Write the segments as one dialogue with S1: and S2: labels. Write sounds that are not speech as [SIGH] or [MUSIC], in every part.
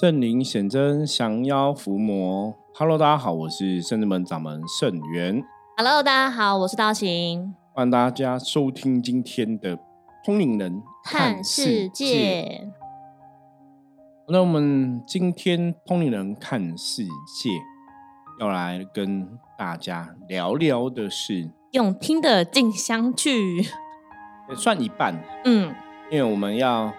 S1: 圣灵显真，降妖伏魔。Hello，大家好，我是圣智门掌门圣元。
S2: Hello，大家好，我是道行。
S1: 欢迎大家收听今天的通灵人
S2: 看世界。
S1: 那我们今天通灵人看世界要来跟大家聊聊的是
S2: 用听的进香去，
S1: 算一半。嗯，因为我们要。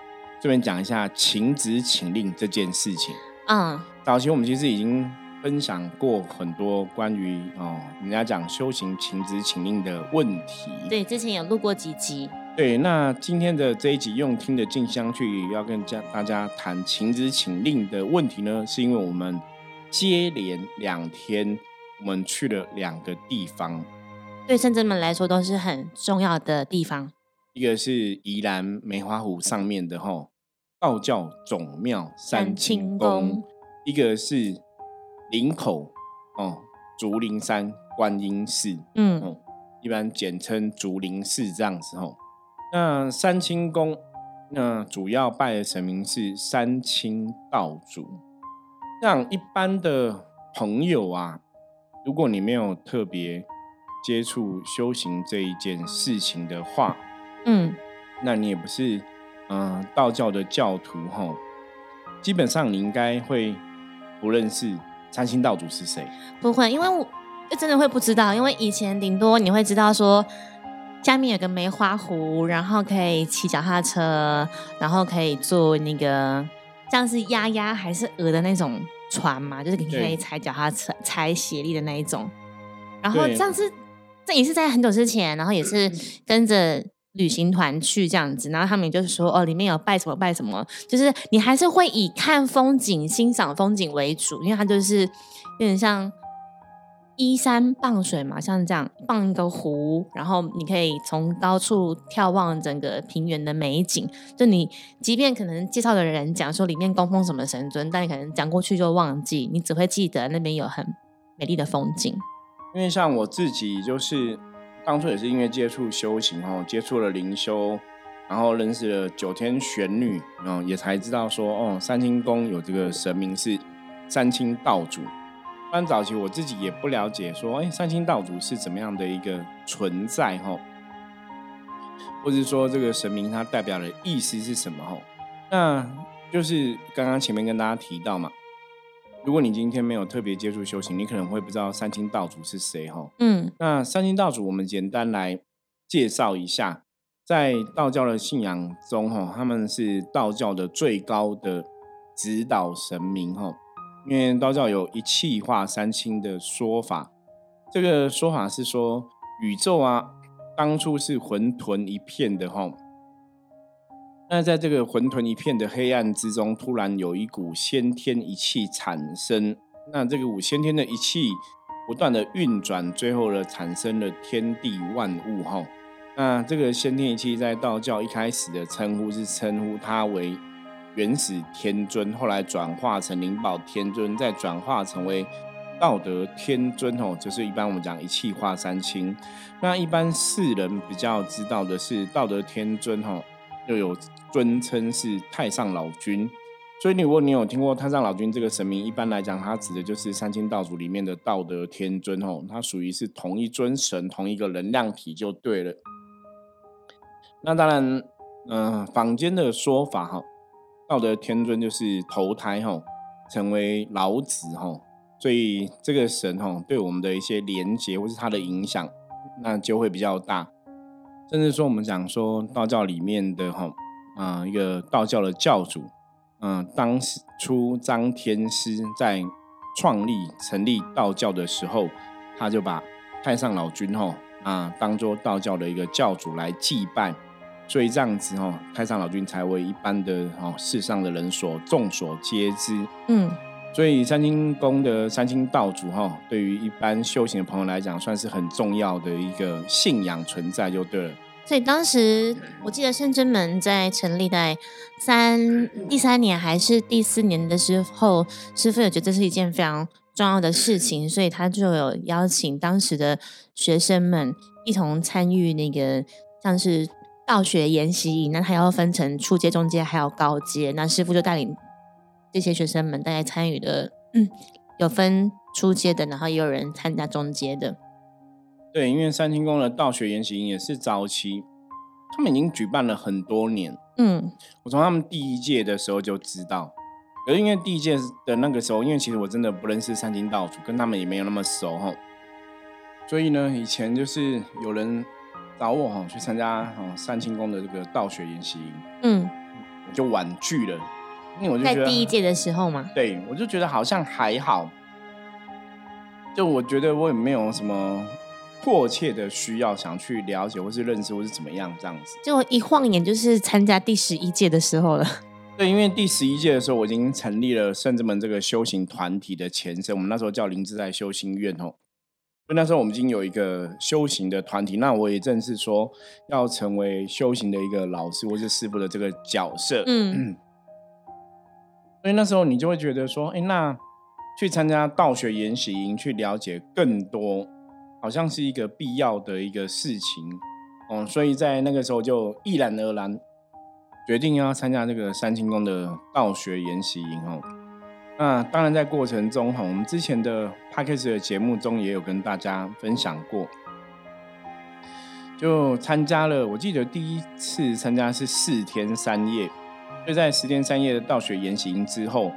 S1: 这边讲一下请旨请令这件事情。嗯，早期我们其实已经分享过很多关于哦，人家讲修行请旨请令的问题。
S2: 对，之前有录过几集。
S1: 对，那今天的这一集用听的静香去要跟家大家谈请旨请令的问题呢，是因为我们接连两天我们去了两个地方，
S2: 对圣者们来说都是很重要的地方。
S1: 一个是宜兰梅花湖上面的吼。道教总庙三清宫，一个是林口哦，竹林山观音寺，嗯，一般简称竹林寺这样子哦。那三清宫，那主要拜的神明是三清道主。像一般的朋友啊，如果你没有特别接触修行这一件事情的话，嗯，那你也不是。嗯，道教的教徒哈，基本上你应该会不认识三星道主是谁？
S2: 不会，因为我真的会不知道，因为以前顶多你会知道说，下面有个梅花湖，然后可以骑脚踏车，然后可以坐那个像是鸭鸭还是鹅的那种船嘛，就是你可以踩脚踏车、踩斜力的那一种。然后上次这也是在很久之前，然后也是 [LAUGHS] 跟着。旅行团去这样子，然后他们就是说哦，里面有拜什么拜什么，就是你还是会以看风景、欣赏风景为主，因为它就是有点像依山傍水嘛，像这样傍一个湖，然后你可以从高处眺望整个平原的美景。就你即便可能介绍的人讲说里面供奉什么神尊，但你可能讲过去就忘记，你只会记得那边有很美丽的风景。
S1: 因为像我自己就是。当初也是因为接触修行哦，接触了灵修，然后认识了九天玄女，然后也才知道说哦，三清宫有这个神明是三清道主。但早期我自己也不了解说，哎，三清道主是怎么样的一个存在哈，或者说这个神明它代表的意思是什么哈？那就是刚刚前面跟大家提到嘛。如果你今天没有特别接触修行，你可能会不知道三清道主是谁哈。嗯，那三清道主，我们简单来介绍一下，在道教的信仰中哈，他们是道教的最高的指导神明哈。因为道教有一气化三清的说法，这个说法是说宇宙啊，当初是混沌一片的哈。那在这个混沌一片的黑暗之中，突然有一股先天一气产生。那这个五先天的一气不断的运转，最后呢产生了天地万物。哈，那这个先天一气在道教一开始的称呼是称呼它为原始天尊，后来转化成灵宝天尊，再转化成为道德天尊。哦，就是一般我们讲一气化三清。那一般世人比较知道的是道德天尊。哈。又有尊称是太上老君，所以如果你有听过太上老君这个神明，一般来讲，它指的就是三清道祖里面的道德天尊哦，它属于是同一尊神，同一个能量体就对了。那当然，嗯，坊间的说法哈，道德天尊就是投胎哈，成为老子哈，所以这个神哈，对我们的一些连接或是它的影响，那就会比较大。甚至说，我们讲说道教里面的哈，啊，一个道教的教主，嗯，当初张天师在创立成立道教的时候，他就把太上老君哈啊当做道教的一个教主来祭拜，所以这样子哈，太上老君才为一般的哦世上的人所众所皆知。嗯，所以三清宫的三清道主哈，对于一般修行的朋友来讲，算是很重要的一个信仰存在，就对了。
S2: 所以当时我记得圣真门在成立在三第三年还是第四年的时候，师傅也觉得这是一件非常重要的事情，所以他就有邀请当时的学生们一同参与那个像是道学研习营。那他要分成初阶、中阶还有高阶，那师傅就带领这些学生们大概参与的，嗯，有分初阶的，然后也有人参加中阶的。
S1: 对，因为三清宫的道学研习营也是早期，他们已经举办了很多年。
S2: 嗯，
S1: 我从他们第一届的时候就知道，可是因为第一届的那个时候，因为其实我真的不认识三清道主，跟他们也没有那么熟哈，所以呢，以前就是有人找我哈去参加哦三清宫的这个道学研习营，
S2: 嗯，
S1: 我就婉拒了，因为我就
S2: 在
S1: 觉得
S2: 第一届的时候嘛，
S1: 对我就觉得好像还好，就我觉得我也没有什么迫切的需要想去了解或是认识或是怎么样这样子。
S2: 结果一晃眼就是参加第十一届的时候了。[LAUGHS]
S1: 对，因为第十一届的时候，我已经成立了圣之门这个修行团体的前身，我们那时候叫灵芝在修行院哦。所以那时候我们已经有一个修行的团体，那我也正是说要成为修行的一个老师或是师傅的这个角色。
S2: 嗯，[CLEARS THROAT]
S1: 所以那时候你就会觉得说，哎，那去参加道学研习营，去了解更多，好像是一个必要的一个事情。哦，所以在那个时候就毅然而然决定要参加这个三清宫的道学研习营哦。那当然在过程中哈，我们之前的 p a c k a g e 的节目中也有跟大家分享过，就参加了。我记得第一次参加是四天三夜，就在十天三夜的道学研习营之后，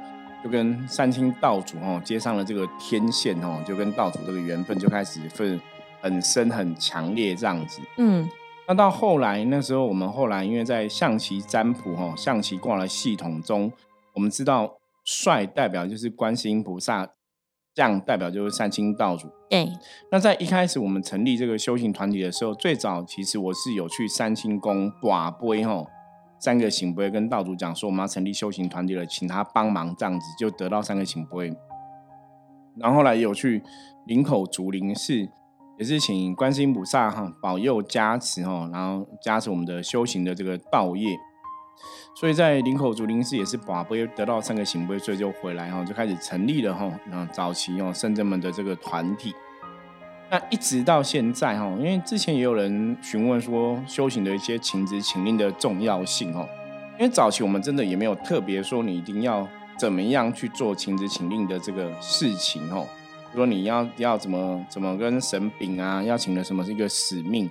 S1: 就跟三清道主哦接上了这个天线哦，就跟道主这个缘分就开始分很深很强烈这样子。
S2: 嗯，
S1: 那到后来那时候，我们后来因为在象棋占卜哦，象棋卦的系统中，我们知道帅代表就是观世音菩萨，将代表就是三清道主。
S2: 对，
S1: 那在一开始我们成立这个修行团体的时候，最早其实我是有去三清宫寡杯吼，三个醒杯跟道主讲说我们要成立修行团体了，请他帮忙这样子，就得到三个醒杯。然后后来有去林口竹林寺，也是请观世音菩萨哈保佑加持哈，然后加持我们的修行的这个道业。所以在林口竹林寺也是把杯得到三个醒杯，所以就回来哈，就开始成立了哈，那早期哦圣真门的这个团体。那一直到现在哈，因为之前也有人询问说修行的一些情职情令的重要性哦，因为早期我们真的也没有特别说你一定要怎么样去做情职情令的这个事情哦，说你要要怎么怎么跟神禀啊，要请的什么是一个使命。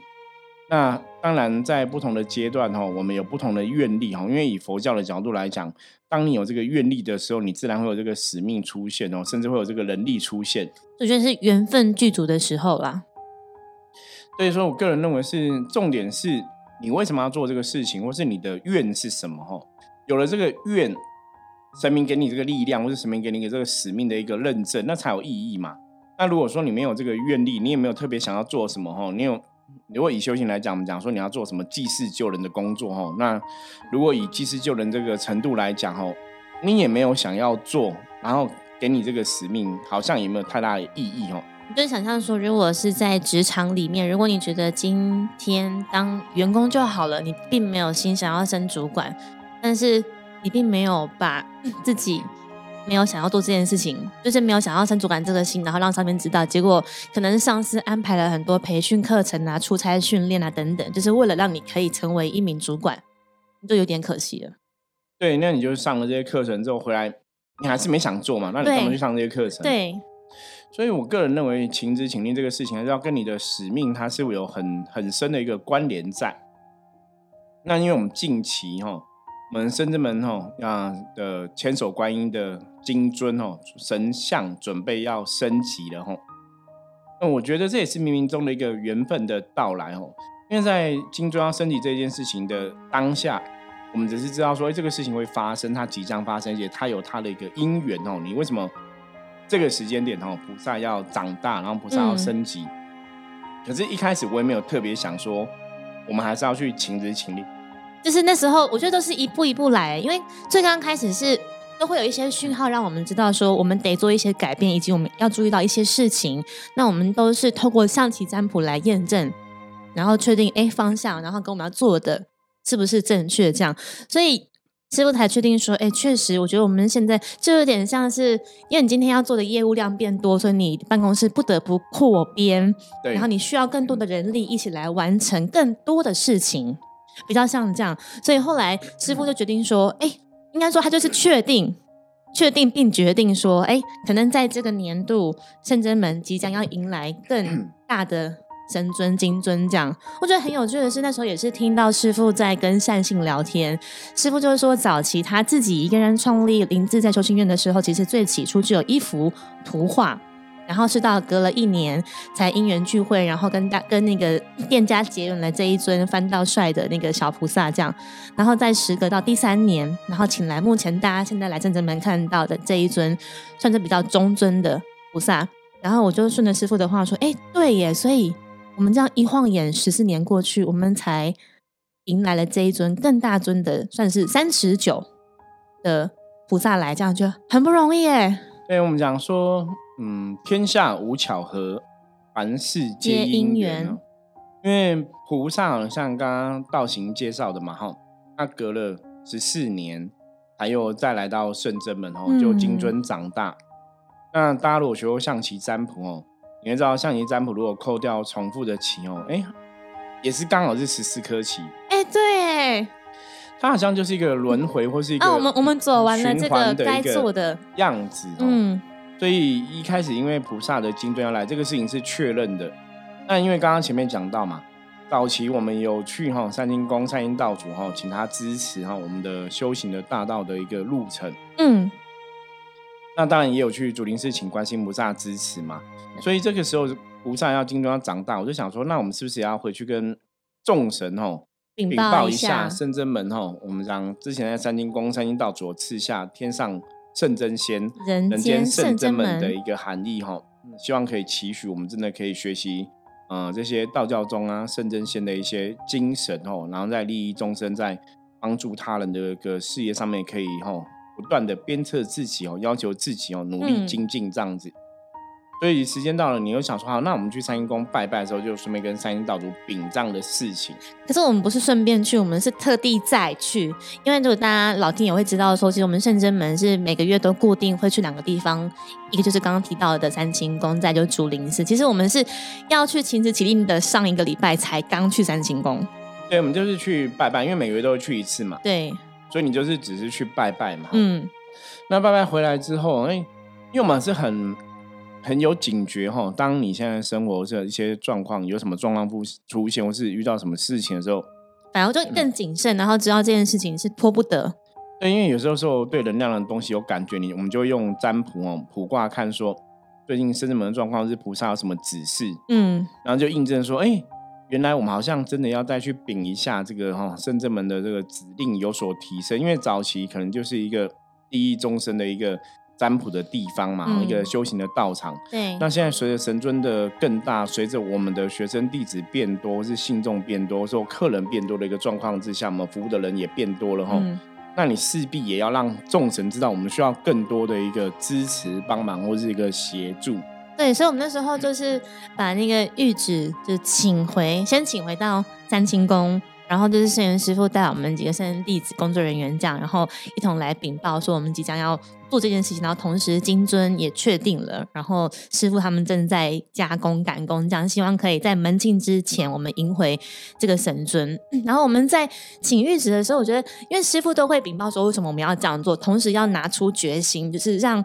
S1: 那当然，在不同的阶段哈，我们有不同的愿力哈。因为以佛教的角度来讲，当你有这个愿力的时候，你自然会有这个使命出现哦，甚至会有这个能力出现。
S2: 我觉得是缘分具足的时候啦。
S1: 所以说我个人认为是重点是你为什么要做这个事情，或是你的愿是什么哈？有了这个愿，神明给你这个力量，或是神明给你这个使命的一个认证，那才有意义嘛。那如果说你没有这个愿力，你也没有特别想要做什么哈，你有。如果以修行来讲，我们讲说你要做什么济世救人的工作哈，那如果以济世救人这个程度来讲哦，你也没有想要做，然后给你这个使命，好像也没有太大的意义哦。
S2: 你就想象说，如果是在职场里面，如果你觉得今天当员工就好了，你并没有心想要升主管，但是你并没有把自己。没有想要做这件事情，就是没有想要升主管这个心，然后让上面知道。结果可能上司安排了很多培训课程啊、出差训练啊等等，就是为了让你可以成为一名主管，就有点可惜了。
S1: 对，那你就上了这些课程之后回来，你还是没想做嘛？那你干嘛去上这些课程？
S2: 对。
S1: 所以我个人认为，情之情令这个事情，还是要跟你的使命，它是有很很深的一个关联在。那因为我们近期哈。我们深圳门吼啊的千手观音的金尊吼神像准备要升级了吼，那我觉得这也是冥冥中的一个缘分的到来吼，因为在金尊要升级这件事情的当下，我们只是知道说，哎，这个事情会发生，它即将发生，而且它有它的一个因缘哦。你为什么这个时间点哦，菩萨要长大，然后菩萨要升级？可是，一开始我也没有特别想说，我们还是要去请之请力。
S2: 就是那时候，我觉得都是一步一步来，因为最刚开始是都会有一些讯号让我们知道说，我们得做一些改变，以及我们要注意到一些事情。那我们都是透过象棋占卜来验证，然后确定哎方向，然后跟我们要做的是不是正确这样。所以师傅才确定说，哎，确实，我觉得我们现在就有点像是，因为你今天要做的业务量变多，所以你办公室不得不扩编，然后你需要更多的人力一起来完成更多的事情。比较像这样，所以后来师傅就决定说：“哎，应该说他就是确定确定并决定说，哎，可能在这个年度圣真门即将要迎来更 [CLEARS THROAT] 大的神尊金尊这样。我觉得很有趣的是，那时候也是听到师傅在跟善信聊天，师傅就是说，早期他自己一个人创立林志在修心院的时候，其实最起初只有一幅图画。然后是到隔了一年才因缘聚会，然后跟大跟那个店家结缘了这一尊翻到帅的那个小菩萨这样，然后在时隔到第三年，然后请来目前大家现在来正正门看到的这一尊，算是比较中尊的菩萨。然后我就顺着师傅的话说，哎，对耶，所以我们这样一晃眼十四年过去，我们才迎来了这一尊更大尊的，算是三十九的菩萨来，这样就很不容易耶。
S1: 对我们讲说。嗯，天下无巧合，凡事皆因缘。因为菩萨像刚刚道行介绍的嘛，哈，他隔了十四年，还有再来到圣真门哦，就金尊长大。那大家如果学过象棋占卜哦，你会知道象棋占卜如果扣掉重复的棋哦，哎，也是刚好是十四颗棋。
S2: 哎，对，
S1: 它好像就是一个轮回或是一个
S2: 我们我们走完了这个该做的
S1: 样子，嗯。所以一开始，因为菩萨的金尊要来，这个事情是确认的。那因为刚刚前面讲到嘛，早期我们有去哈三清宫、三清道主哈，请他支持哈我们的修行的大道的一个路程。嗯，那当然也有去竹林寺请观世菩萨支持嘛。所以这个时候菩萨要金尊要长大，我就想说，那我们是不是也要回去跟众神哈
S2: 禀报一
S1: 下圣真门哈？我们讲之前在三清宫、三清道主赐下天上。圣真仙，
S2: 人间圣真门
S1: 的一个含义哈，希望可以期许我们真的可以学习，呃，这些道教中啊圣真仙的一些精神哦，然后在利益众生，在帮助他人的一个事业上面，可以哈不断的鞭策自己哦，要求自己哦，努力精进这样子。所以时间到了，你又想说好，那我们去三星宫拜拜的时候，就顺便跟三星道主禀账的事情。
S2: 可是我们不是顺便去，我们是特地再去，因为如果大家老听也会知道说，其实我们圣真门是每个月都固定会去两个地方，一个就是刚刚提到的三清宫，再就竹林寺。其实我们是要去勤职起令的，上一个礼拜才刚去三清宫。
S1: 对，我们就是去拜拜，因为每个月都会去一次嘛。
S2: 对，
S1: 所以你就是只是去拜拜嘛。嗯，那拜拜回来之后，哎，因为我们是很。很有警觉哈，当你现在生活的一些状况有什么状况不出现，或是遇到什么事情的时候，
S2: 反而就更谨慎，然后知道这件事情是拖不得。
S1: 对，因为有时候说对能量的东西有感觉，你我们就用占卜哦，卜卦看说最近生日门的状况是菩萨有什么指示，嗯，然后就印证说，哎，原来我们好像真的要再去禀一下这个哈生正门的这个指令有所提升，因为早期可能就是一个第一终身的一个。占卜的地方嘛，一个修行的道场。
S2: 对。
S1: 那现在随着神尊的更大，随着我们的学生弟子变多，是信众变多，说客人变多的一个状况之下，我们服务的人也变多了哈。那你势必也要让众神知道，我们需要更多的一个支持、帮忙或是一个协助。
S2: 对，所以我们那时候就是把那个玉旨就请回，先请回到三清宫。然后就是圣元师傅带我们几个圣人弟子、工作人员这样，然后一同来禀报说我们即将要做这件事情，然后同时金尊也确定了，然后师傅他们正在加工赶工，这样希望可以在门禁之前我们迎回这个神尊。然后我们在请玉旨的时候，我觉得因为师傅都会禀报说为什么我们要这样做，同时要拿出决心，就是让。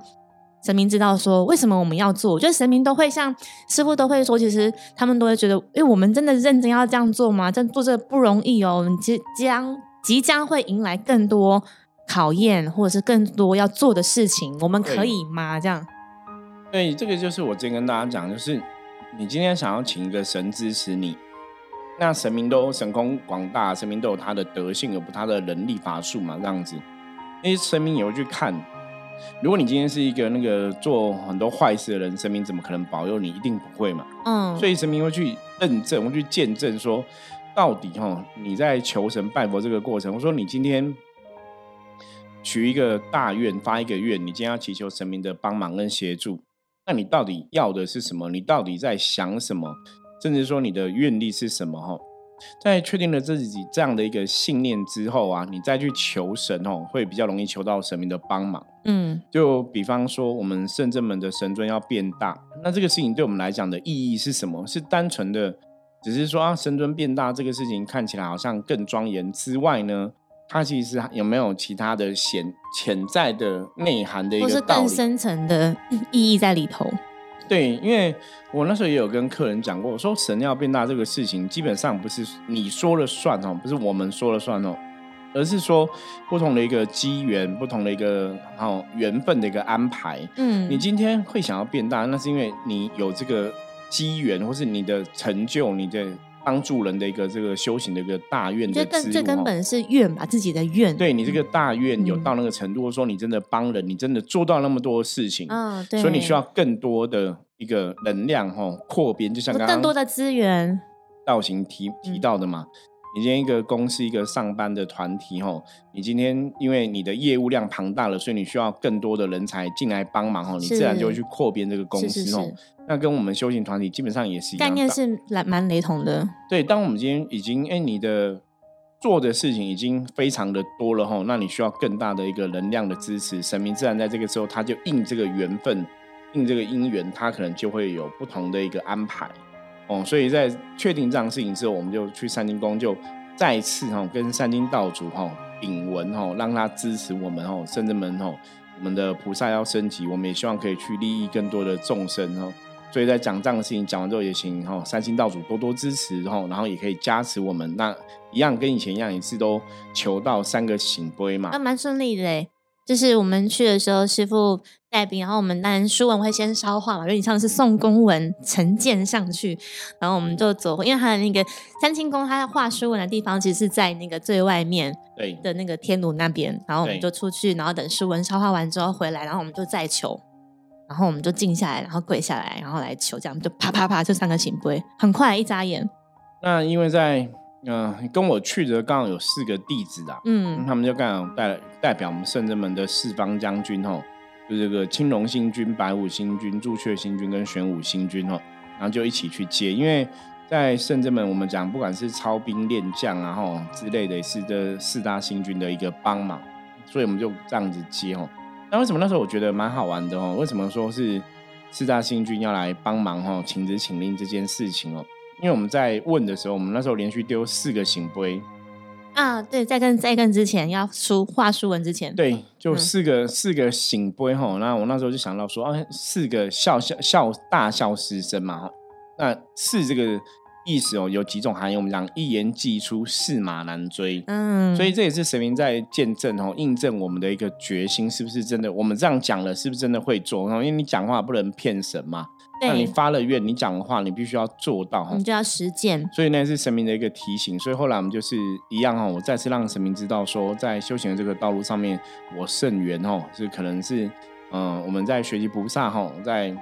S2: 神明知道说为什么我们要做，我觉得神明都会像师傅都会说，其实他们都会觉得，哎，我们真的认真要这样做吗？这样做这不容易哦，我们即将即将会迎来更多考验，或者是更多要做的事情，我们可以吗？这样？
S1: 对，这个就是我之前跟大家讲，就是你今天想要请一个神支持你，那神明都神功广大，神明都有他的德性，有他的能力法术嘛，这样子，那些神明也会去看。如果你今天是一个那个做很多坏事的人，神明怎么可能保佑你？一定不会嘛。嗯，所以神明会去认证，会去见证，说到底哈，你在求神拜佛这个过程，我说你今天许一个大愿，发一个愿，你今天要祈求神明的帮忙跟协助，那你到底要的是什么？你到底在想什么？甚至说你的愿力是什么？哈。在确定了自己这样的一个信念之后啊，你再去求神哦，会比较容易求到神明的帮忙。嗯，就比方说我们圣正门的神尊要变大，那这个事情对我们来讲的意义是什么？是单纯的只是说啊，神尊变大这个事情看起来好像更庄严之外呢，它其实有没有其他的潜潜在的内涵的一
S2: 或是
S1: 个道理？
S2: 更深层的 [CLEARS THROAT] 意义在里头。
S1: 对，因为我那时候也有跟客人讲过，我说神要变大这个事情，基本上不是你说了算哦，不是我们说了算哦，而是说不同的一个机缘，不同的一个哦缘分的一个安排。
S2: 嗯，
S1: 你今天会想要变大，那是因为你有这个机缘，或是你的成就，你的帮助人的一个这个修行的一个大愿的
S2: 最根
S1: 之路哦
S2: 最根本是愿吧，自己的愿。
S1: 对你这个大愿有
S2: 嗯
S1: 到那个程度，或者说你真的帮人，你真的做到那么多事情，
S2: 嗯，对，
S1: 所以你需要更多的一个能量哈扩编，就像刚刚
S2: 更多的资源。
S1: 道行提提
S2: 嗯
S1: 到的嘛。你今天一个公司一个上班的团体吼，你今天因为你的业务量庞大了，所以你需要更多的人才进来帮忙吼，你自然就会去扩编这个公司哦。那跟我们修行团体基本上也是一样
S2: 概念。是蛮蛮雷同的。
S1: 对，当我们今天已经哎，你的做的事情已经非常的多了吼，那你需要更大的一个能量的支持，神明自然在这个时候，他就应这个缘分，应这个因缘，他可能就会有不同的一个安排哦。所以在确定这样事情之后，我们就去三清宫，就再次哈跟三清道主哈禀文哈，让他支持我们哦，圣人们哦，我们的菩萨要升级，我们也希望可以去利益更多的众生哦。所以在讲这样的事情讲完之后，也请哈三星道主多多支持，然后然后也可以加持我们。那一样跟以前一样，一次都求到三个醒杯嘛
S2: 那。蛮顺利的嘞。就是我们去的时候，师傅带兵，然后我们当然书文会先烧化嘛，有点像是送公文呈荐上去，然后我们就走，因为他的那个三清宫，他画书文的地方其实是在那个最外面
S1: 对
S2: 的那个天炉那边，然后我们就出去，然后等书文烧化完之后回来，然后我们就再求，然后我们就静下来，然后跪下来，然后来求，这样就啪啪啪就三个醒杯，很快一眨眼，
S1: 那因为在嗯、呃跟我去的刚好有四个弟子啊，
S2: 嗯
S1: 他们就刚好代代表我们圣真门的四方将军吼，就这个青龙星君、白虎星君、朱雀星君跟玄武星君哦，然后就一起去接，因为在圣真门我们讲不管是操兵练将啊吼之类的，也是这四大星君的一个帮忙，所以我们就这样子接吼。那为什么那时候我觉得蛮好玩的哦？为什么说是四大星君要来帮忙吼，请旨请令这件事情哦？因为我们在问的时候，我们那时候连续丢四个醒杯，
S2: 啊，对，在跟在跟之前要书画书文之前，
S1: 对，就
S2: 嗯
S1: 四个、四个醒杯哈。那我那时候就想到说，啊，四个笑笑笑大笑师生嘛。那四这个意思哦，有几种含义？我们讲一言既出，驷马难追。
S2: 嗯，
S1: 所以这也是神明在见证哦，印证我们的一个决心是不是真的？我们这样讲了，是不是真的会做？然后因为你讲话不能骗神嘛，那你
S2: 对，
S1: 发了愿，你讲的话你必须要做到
S2: 你。就要实践，
S1: 所以那是神明的一个提醒，所以后来我们就是一样哈，我再次让神明知道说，在修行的这个道路上面，我甚缘哦，是可能是嗯、呃我们在学习菩萨哈，在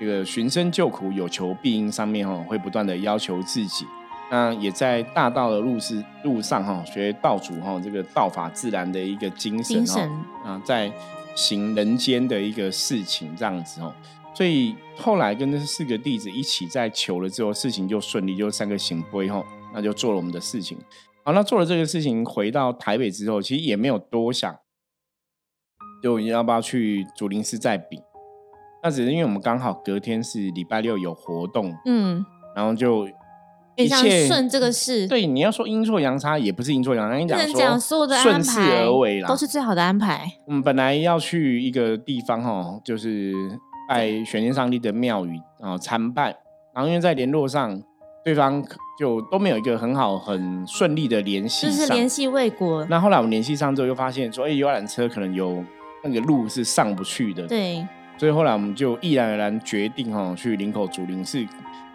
S1: 这个寻声救苦、有求必应上面哈，会不断的要求自己。那也在大道的路是路上哈，学道主哈这个道法自然的一个精神哈
S2: 精神，
S1: 啊，在行人间的一个事情这样子哦。所以后来跟这四个弟子一起在求了之后，事情就顺利，就三个行杯后，那就做了我们的事情。好，那做了这个事情，回到台北之后，其实也没有多想，就要不要去竹林寺再比。那只是因为我们刚好隔天是礼拜六有活动，
S2: 嗯，
S1: 然后就一切
S2: 顺这个事，
S1: 对你要说阴错阳差，也不是阴错阳差，跟你讲说
S2: 讲所有的安
S1: 顺势
S2: 排
S1: 而为啦，
S2: 都是最好的安排，
S1: 我们本来要去一个地方哈，就是拜玄天上帝的庙宇啊参拜，然后因为在联络上，对方就都没有一个很好很顺利的联系上。
S2: 就是联系未果，
S1: 那后来我们联系上之后，又发现说，哎、游览车可能有那个路是上不去的，
S2: 对，
S1: 所以后来我们就毅然而然决定哈去林口竹林寺。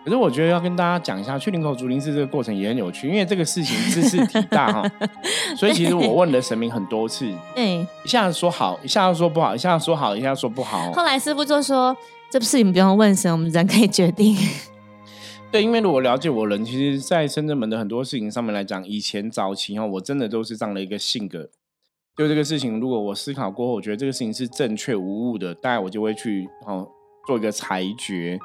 S1: 可是我觉得要跟大家讲一下，去林口竹林寺这个过程也很有趣，因为这个事情知识体大哈，[LAUGHS] 所以其实我问了神明很多次，
S2: 对。
S1: 一下子说好，一下子说不好，一下子说好，一下子说不好。
S2: 后来师傅就说，这事情不用问神，我们人可以决定。[LAUGHS]
S1: 对，因为如果了解我人，其实，在深圳门的很多事情上面来讲，以前早期哈，我真的都是这样的一个性格。就这个事情，如果我思考过后，我觉得这个事情是正确无误的，大概我就会去哦做一个裁决，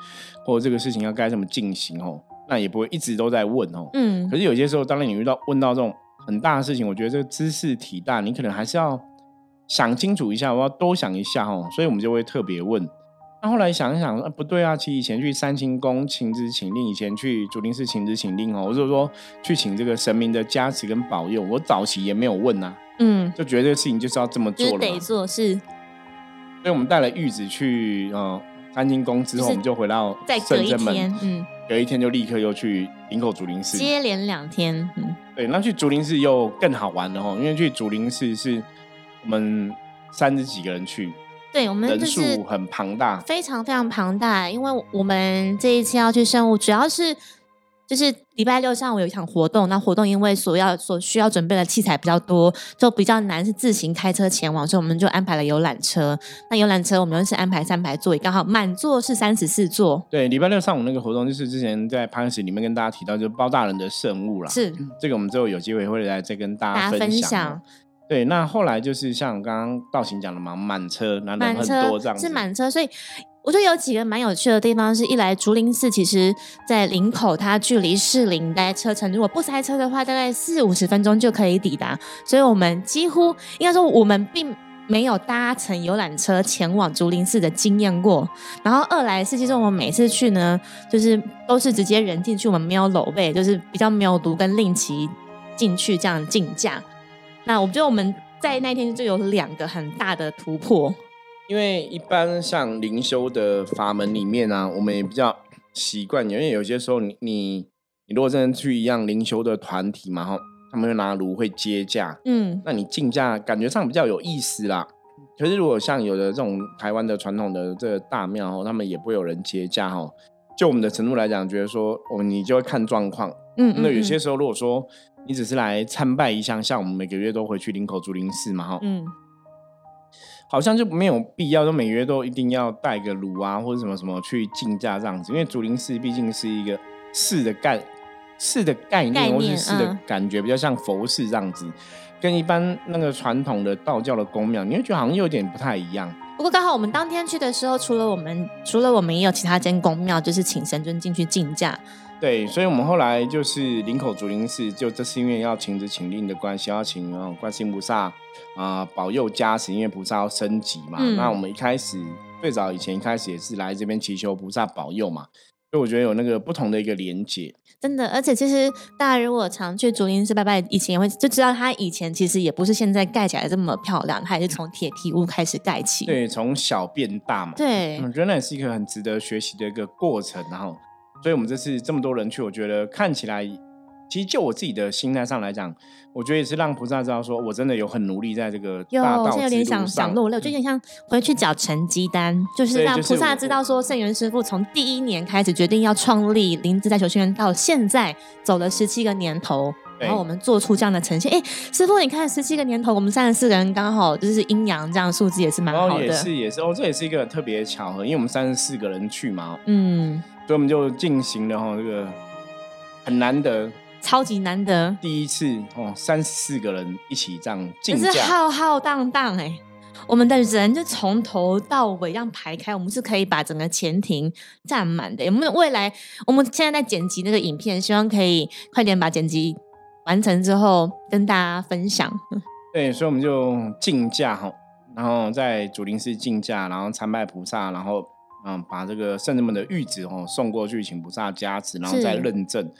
S1: 或者这个事情要该怎么进行哦，那也不会一直都在问哦。
S2: 嗯
S1: 可，是有些时候，当然你遇到问到这种很大的事情，我觉得这个知识体大，你可能还是要想清楚一下，我要多想一下哦，所以我们就会特别问。那后来想一想，啊，不对啊，其实以前去三清宫请旨请令，以前去竹林寺请旨请令哦，或者说去请这个神明的加持跟保佑，我早期也没有问呐、
S2: 嗯，
S1: 就觉得这个事情就是要这么做了嘛
S2: 得。做，是
S1: 所以我们带了玉子去呃三清宫之后，我们就回到
S2: 再隔一
S1: 圣真门，
S2: 天，嗯，
S1: 隔一天就立刻又去林口竹林寺。
S2: 接连两天，嗯，
S1: 对，那去竹林寺又更好玩了哦，因为去竹林寺是我们三十几个人去，
S2: 对，我们
S1: 人
S2: 就是
S1: 数很庞大。
S2: 非常非常庞大，因为我们这一次要去圣物，主要是就是礼拜六上午有一场活动，那活动因为所要所需要准备的器材比较多，就比较难是自行开车前往，所以我们就安排了游览车。那游览车我们又是安排三排座椅，刚好满座是三十四座，
S1: 对，礼拜六上午那个活动就是之前在 p 始里面跟大家提到，就是包大人的圣物啦。
S2: 是
S1: 这个我们之后有机会会来再跟大家
S2: 分
S1: 分享。对，那后来就是像刚刚道行讲的嘛，满车，那人很
S2: 满车
S1: 多这样子。
S2: 是满车，所以我觉得有几个蛮有趣的地方，是一来竹林寺其实在林口，它距离士林大概车程如果不塞车的话，大概四五十分钟就可以抵达，所以我们几乎应该说我们并。没有搭乘游览车前往竹林寺的经验过，然后二来是，其实我们每次去呢，就是都是直接人进去，我们没有搂背，就是比较没有读跟令旗进去这样进价。那我觉得我们在那天就有两个很大的突破，
S1: 因为一般像灵修的法门里面啊，我们也比较习惯，因为有些时候你你你如果真的去一样灵修的团体嘛，哈，他们会拿炉会接驾，
S2: 嗯，
S1: 那你竞价感觉上比较有意思啦。可是如果像有的这种台湾的传统的这个大庙哦，他们也不会有人接驾哈。就我们的程度来讲，觉得说我们你就会看状况。
S2: 嗯，
S1: 那有
S2: 嗯
S1: 些时候如果说你只是来参拜一项，像我们每个月都回去林口竹林寺嘛哈，
S2: 嗯，
S1: 好像就没有必要，就每个月都一定要带个炉啊或者什么什么去竞价这样子，因为竹林寺毕竟是一个寺的概寺的概念，
S2: 概念
S1: 或是寺的
S2: 嗯
S1: 感觉比较像佛寺这样子，跟一般那个传统的道教的宫庙，你会觉得好像有点不太一样。
S2: 不过刚好我们当天去的时候，除了我们，除了我们也有其他间宫庙，就是请神尊进去竞价。
S1: 对，所以我们后来就是林口竹林寺，就这是因为要请旨请令的关系，要请啊观世音菩萨啊、保佑加持，因为菩萨要升级嘛。
S2: 嗯
S1: 那我们一开始最早以前一开始也是来这边祈求菩萨保佑嘛，所以我觉得有那个不同的一个连结。
S2: 真的，而且其实大家如果常去竹林寺拜拜，以前也会就知道它以前其实也不是现在盖起来这么漂亮，它也是从铁皮屋开始盖起。
S1: 对，从小变大嘛。
S2: 对
S1: 我觉得那也是一个很值得学习的一个过程。然后，所以我们这次这么多人去，我觉得看起来，其实就我自己的心态上来讲，我觉得也是让菩萨知道，说我真的有很努力在这个
S2: 有，
S1: 大道
S2: 现在有点想想落泪，我就有点像回去缴成绩单，就是让菩萨知道说圣元师傅从第一年开始决定要创立灵芝在求学院，到现在走了十七个年头。然后我们做出这样的呈现，哎，师傅，你看十七个年头，我们三十四个人刚好就是阴阳这样数字也是蛮好的。
S1: 是也是哦，这也是一个特别巧合，因为我们三十四个人去嘛，
S2: 嗯，
S1: 所以我们就进行了哈这个很难得
S2: 超级难得，
S1: 第一次哦，三十四个人一起这样竞
S2: 可是
S1: 价。
S2: 浩浩荡荡哎、我们的人就从头到尾这样排开，我们是可以把整个前庭占满的。我们未来，我们现在在剪辑那个影片，希望可以快点把剪辑完成之后跟大家分享。
S1: 对，所以我们就竞价哈，然后在竹林寺竞价，然后参拜菩萨，然后嗯，把这个圣人们的玉子哦送过去，请菩萨加持，然后再认证。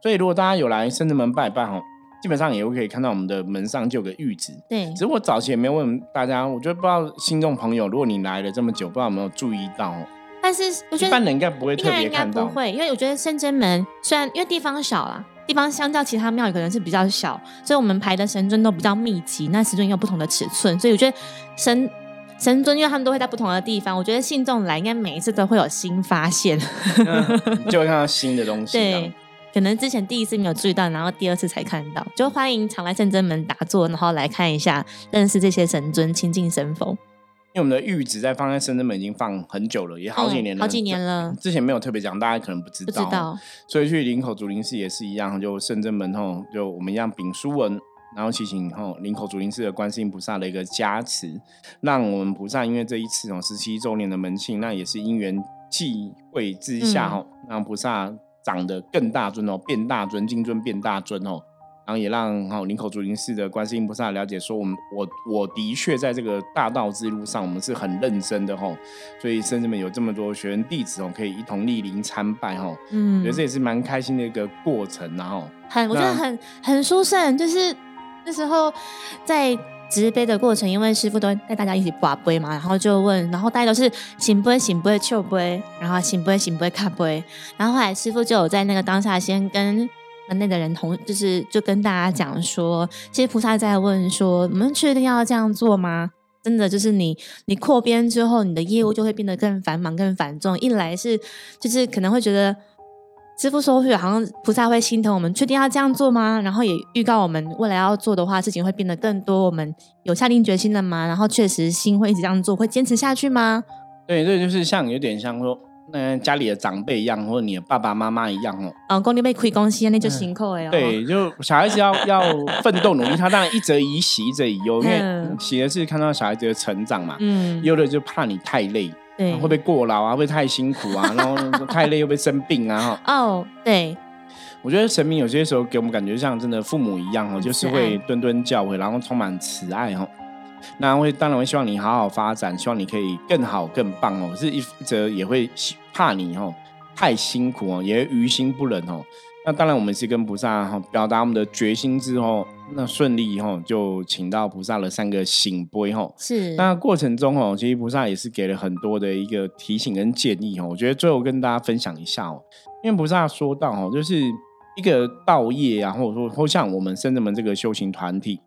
S1: 所以如果大家有来圣人门拜拜哦，基本上也会可以看到我们的门上就有个玉子。
S2: 对
S1: 只，是我早期也没有问大家，我觉得不知道听众朋友，如果你来了这么久，不知道有没有注意到哦，
S2: 但是我觉得
S1: 一般人应该不会特别看到。
S2: 不会，因为我觉得深圳门虽然因为地方小啦，地方相较其他庙可能是比较小，所以我们排的神尊都比较密集，那神尊也有不同的尺寸，所以我觉得神神尊因为他们都会在不同的地方，我觉得信众来应该每一次都会有新发现。
S1: 嗯 [LAUGHS] 就会看到新的东西。
S2: 对，可能之前第一次没有注意到，然后第二次才看到，就欢迎常来圣真门打坐，然后来看一下，认识这些神尊，亲近神佛。
S1: 因为我们的玉子在放在深圳门已经放很久了，也好几年了，
S2: 嗯好几年了
S1: 之前没有特别讲，大家可能不知道。
S2: 不知道，
S1: 所以去林口竹林寺也是一样，就圣真门吼，就我们一样秉书文，然后祈请吼林口竹林寺的观世音菩萨的一个加持，让我们菩萨因为这一次哦十七周年的门庆，那也是因缘际会之下
S2: 嗯，
S1: 让菩萨长得更大尊哦，变大尊，金尊变大尊哦。然后也让哈林口竹林寺的观世音菩萨了解说，我们我我的确在这个大道之路上，我们是很认真的吼，所以甚至们有这么多学员弟子哦，可以一同莅临参拜吼，
S2: 嗯
S1: 觉得这也是蛮开心的一个过程，然后
S2: 很，我觉得很很殊胜，就是那时候在执杯的过程，因为师傅都带大家一起挂杯嘛，然后就问，然后大家都是行杯、行杯、秋杯，然后行杯、行杯、卡杯，然后后来师傅就有在那个当下先跟门内的人同，就是就跟大家讲说，其实菩萨在问说，我们确定要这样做吗？真的就是你，你扩编之后，你的业务就会变得更繁忙、更繁重。一来是就是可能会觉得师傅说，好像菩萨会心疼我们，确定要这样做吗？然后也预告我们未来要做的话，事情会变得更多。我们有下定决心了吗？然后确实心会一直这样做，会坚持下去吗？
S1: 对，这就是像有点像说。嗯家里的长辈一样，或者你的爸爸妈妈一样哦。
S2: 嗯，公你被亏公司，那就辛苦哎。
S1: 对，就小孩子要要奋斗努力，他当然一则以喜，一则以忧，因为喜的是看到小孩子的成长嘛。嗯。忧的就怕你太累，
S2: 对，
S1: 会不会过劳啊？会不会太辛苦啊？[LAUGHS] 然后太累又被生病啊？
S2: 哦，对。
S1: 我觉得神明有些时候给我们感觉像真的父母一样哦，就是会谆谆教诲，然后充满慈爱哦。那会当然会希望你好好发展，希望你可以更好更棒哦。可是，一则也会怕你哦太辛苦哦，也于心不忍哦。那当然，我们是跟菩萨哈表达我们的决心之后，那顺利哈就请到菩萨的三个醒杯哈。
S2: 是。
S1: 那过程中哦，其实菩萨也是给了很多的一个提醒跟建议哦。我觉得最后跟大家分享一下哦，因为菩萨说到哦，就是一个道业啊，或者说或像我们深圳门这个修行团体。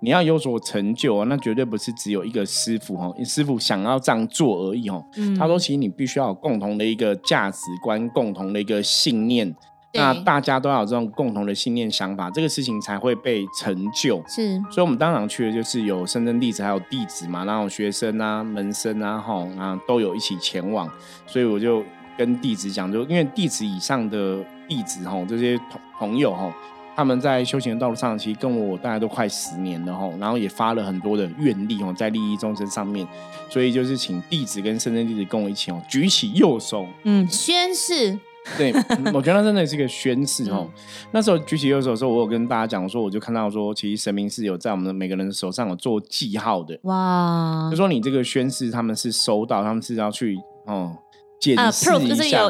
S1: 你要有所成就啊，那绝对不是只有一个师傅哈，师傅想要这样做而已哈。他说，其实你必须要有共同的一个价值观，共同的一个信念，那大家都要有这种共同的信念想法，这个事情才会被成就。
S2: 是，
S1: 所以我们当然去的就是有深圳弟子，还有弟子嘛，然后学生啊、门生啊，吼，啊都有一起前往。所以我就跟弟子讲，就因为弟子以上的弟子吼，这些朋朋友吼。他们在修行的道路上，其实跟我大概都快十年了吼，然后也发了很多的愿力哦，在利益众生上面，所以就是请弟子跟深圳弟子跟我一起哦，举起右手，
S2: 嗯，宣誓。
S1: 对，我觉得真的是一个宣誓哦。那时候举起右手的时候，我有跟大家讲说，我就看到说，其实神明是有在我们的每个人手上有做记号的。
S2: 哇，
S1: 就说你这个宣誓，他们是收到，他们是要去哦检视
S2: 一下。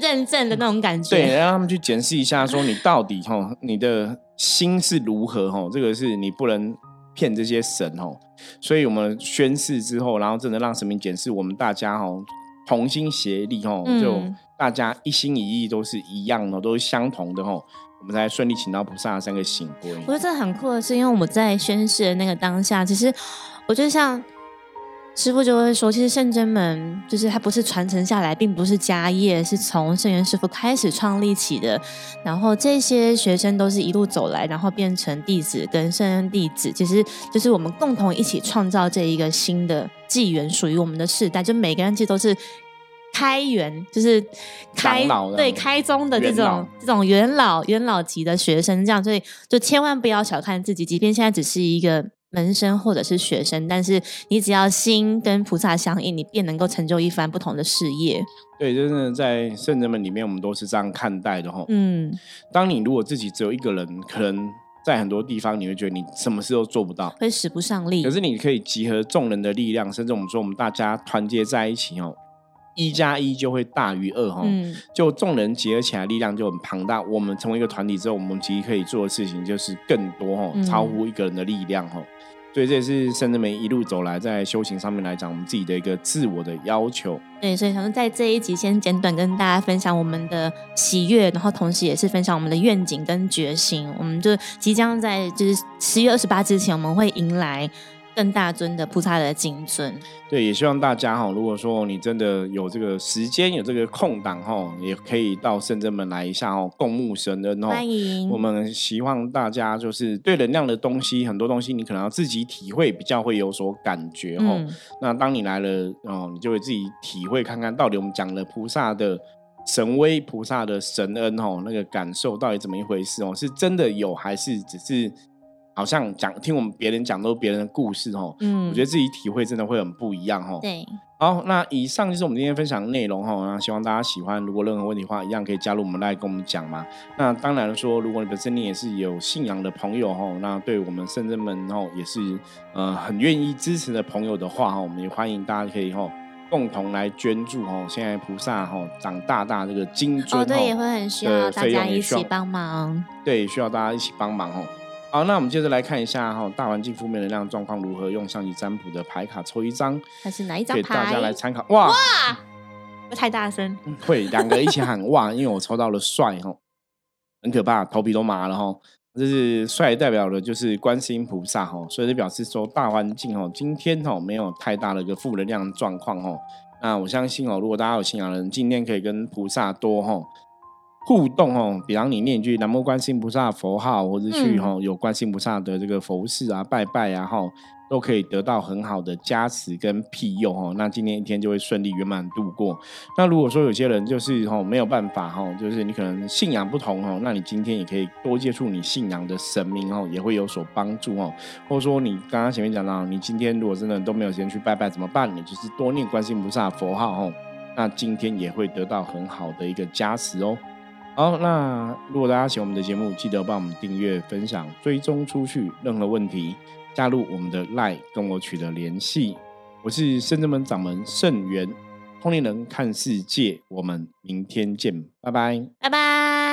S2: 认证的那种感觉，
S1: 对，让他们去检视一下，说你到底哈，你的心是如何哈？这个是你不能骗这些神哦。所以我们宣誓之后，然后真的让神明检视，我们大家哈同心协力哈，就大家一心一意都是一样的，都是相同的哈，我们才顺利请到菩萨三个醒归。
S2: 我觉得这很酷的是，因为我们在宣誓的那个当下，其实我觉得像。师傅就会说，其实圣真门就是它不是传承下来，并不是家业，是从圣元师傅开始创立起的。然后这些学生都是一路走来，然后变成弟子跟圣人弟子，其实就是我们共同一起创造这一个新的纪元，属于我们的世代。就每个人其实都是开元，就是开对开宗的这种这种元老元老级的学生，这样，所以就千万不要小看自己，即便现在只是一个。门生或者是学生，但是你只要心跟菩萨相应，你便能够成就一番不同的事业。
S1: 对，就是在圣人们里面，我们都是这样看待的哈。嗯，当你如果自己只有一个人，可能在很多地方你会觉得你什么事都做不到，
S2: 会使不上力。
S1: 可是你可以集合众人的力量，甚至我们说我们大家团结在一起哦，一加一就会大于二哈。嗯，就众人结合起来，力量就很庞大。我们成为一个团体之后，我们其实可以做的事情就是更多哈，超乎一个人的力量哈。所以这也是圣人们一路走来，在修行上面来讲，我们自己的一个自我的要求。
S2: 对，所以想说在这一集先简短跟大家分享我们的喜悦，然后同时也是分享我们的愿景跟决心。我们就即将在就是十月二十八之前，我们会迎来。更大尊的菩萨的金尊，
S1: 对，也希望大家哈，如果说你真的有这个时间，有这个空档哈，也可以到圣真门来一下哦，共沐神恩哦。
S2: 欢迎。
S1: 我们希望大家就是对能量的东西，很多东西你可能要自己体会，比较会有所感觉哦。那当你来了哦，你就会自己体会看看到底我们讲的菩萨的神威、菩萨的神恩哦，那个感受到底怎么一回事哦？是真的有，还是只是？好像讲听我们别人讲都是别人的故事哦，嗯，我觉得自己体会真的会很不一样哦。
S2: 对，
S1: 好，那以上就是我们今天分享的内容哈，那希望大家喜欢。如果任何问题的话，一样可以加入我们来跟我们讲嘛。那当然说，如果你本身你也是有信仰的朋友哈，那对我们圣人们哦也是呃很愿意支持的朋友的话哈，我们也欢迎大家可以哈共同来捐助哦。现在菩萨哈长大大这个金尊哦，
S2: 对，也会很需要大家一起帮忙。
S1: 对，需要大家一起帮忙哦。好，那我们接着来看一下哈，大环境负面能量状况如何？用象棋占卜的牌卡抽一张，
S2: 它是哪一张
S1: 给大家
S2: 牌？
S1: 来参考。哇，
S2: 哇太大声。
S1: 会两个一起喊哇，因为我抽到了帅哈，很可怕，头皮都麻了哈。这是帅代表的就是观世音菩萨哈，所以就表示说大环境哦，今天哦没有太大的一个负能量状况哦。那我相信哦，如果大家有信仰的人，今天可以跟菩萨多哈互动哦，比方你念一句南无观世音菩萨佛号，或者去
S2: 嗯
S1: 哈有观世音菩萨的这个佛事啊拜拜啊哈，都可以得到很好的加持跟庇佑哦。那今天一天就会顺利圆满度过。那如果说有些人就是哈没有办法哈，就是你可能信仰不同哦，那你今天也可以多接触你信仰的神明哦，也会有所帮助哦。或者说你刚刚前面讲到，你今天如果真的都没有时间去拜拜怎么办？你就是多念观世音菩萨的佛号哦，那今天也会得到很好的一个加持哦。好，那如果大家喜欢我们的节目，记得帮我们订阅、分享、追踪出去。任何问题，加入我们的 LINE 跟我取得联系。我是深圳门掌门圣元，通灵人看世界。我们明天见，拜拜。
S2: 拜拜。